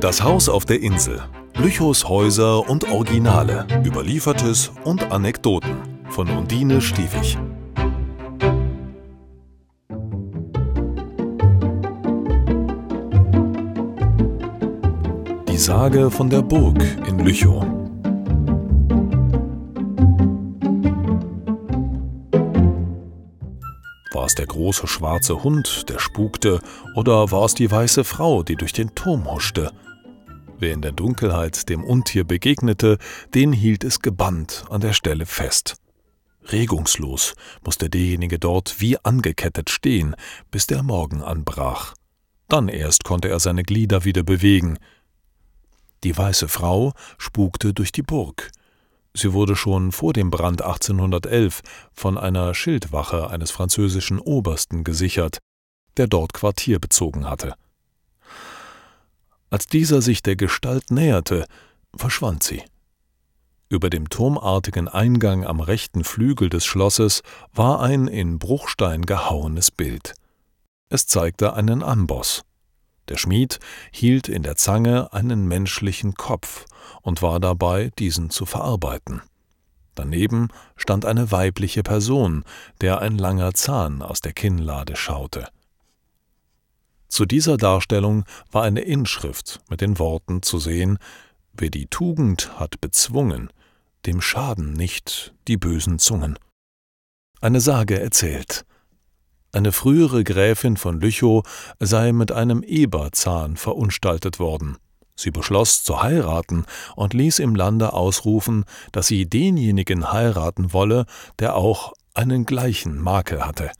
Das Haus auf der Insel. Lüchows Häuser und Originale. Überliefertes und Anekdoten. Von Undine Stiefig. Die Sage von der Burg in Lüchow. War es der große schwarze Hund, der spukte, oder war es die weiße Frau, die durch den Turm huschte? Wer in der Dunkelheit dem Untier begegnete, den hielt es gebannt an der Stelle fest. Regungslos musste derjenige dort wie angekettet stehen, bis der Morgen anbrach. Dann erst konnte er seine Glieder wieder bewegen. Die weiße Frau spukte durch die Burg. Sie wurde schon vor dem Brand 1811 von einer Schildwache eines französischen Obersten gesichert, der dort Quartier bezogen hatte. Als dieser sich der Gestalt näherte, verschwand sie. Über dem turmartigen Eingang am rechten Flügel des Schlosses war ein in Bruchstein gehauenes Bild. Es zeigte einen Amboss. Der Schmied hielt in der Zange einen menschlichen Kopf und war dabei, diesen zu verarbeiten. Daneben stand eine weibliche Person, der ein langer Zahn aus der Kinnlade schaute. Zu dieser Darstellung war eine Inschrift mit den Worten zu sehen Wer die Tugend hat bezwungen, dem schaden nicht die bösen Zungen. Eine Sage erzählt. Eine frühere Gräfin von Lüchow sei mit einem Eberzahn verunstaltet worden. Sie beschloss zu heiraten und ließ im Lande ausrufen, dass sie denjenigen heiraten wolle, der auch einen gleichen Makel hatte.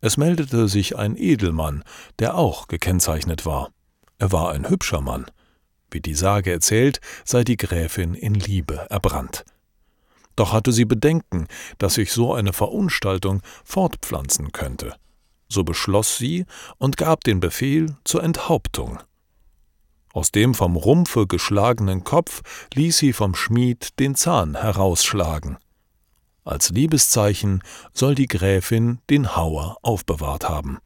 Es meldete sich ein Edelmann, der auch gekennzeichnet war. Er war ein hübscher Mann. Wie die Sage erzählt, sei die Gräfin in Liebe erbrannt. Doch hatte sie Bedenken, dass sich so eine Verunstaltung fortpflanzen könnte. So beschloss sie und gab den Befehl zur Enthauptung. Aus dem vom Rumpfe geschlagenen Kopf ließ sie vom Schmied den Zahn herausschlagen. Als Liebeszeichen soll die Gräfin den Hauer aufbewahrt haben.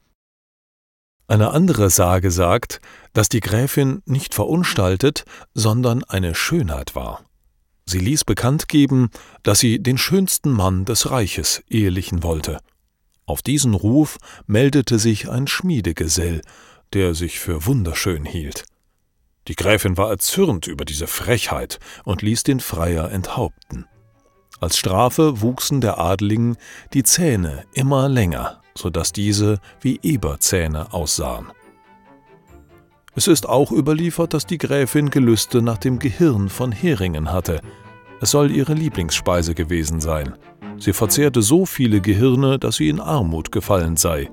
Eine andere Sage sagt, dass die Gräfin nicht verunstaltet, sondern eine Schönheit war. Sie ließ bekannt geben, dass sie den schönsten Mann des Reiches ehelichen wollte. Auf diesen Ruf meldete sich ein Schmiedegesell, der sich für wunderschön hielt. Die Gräfin war erzürnt über diese Frechheit und ließ den Freier enthaupten. Als Strafe wuchsen der Adligen die Zähne immer länger, so dass diese wie Eberzähne aussahen. Es ist auch überliefert, dass die Gräfin Gelüste nach dem Gehirn von Heringen hatte. Es soll ihre Lieblingsspeise gewesen sein. Sie verzehrte so viele Gehirne, dass sie in Armut gefallen sei.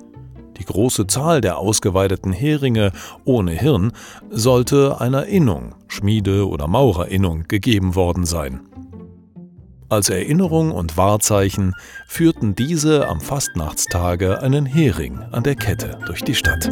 Die große Zahl der ausgeweideten Heringe ohne Hirn sollte einer Innung, Schmiede- oder Maurerinnung, gegeben worden sein. Als Erinnerung und Wahrzeichen führten diese am Fastnachtstage einen Hering an der Kette durch die Stadt.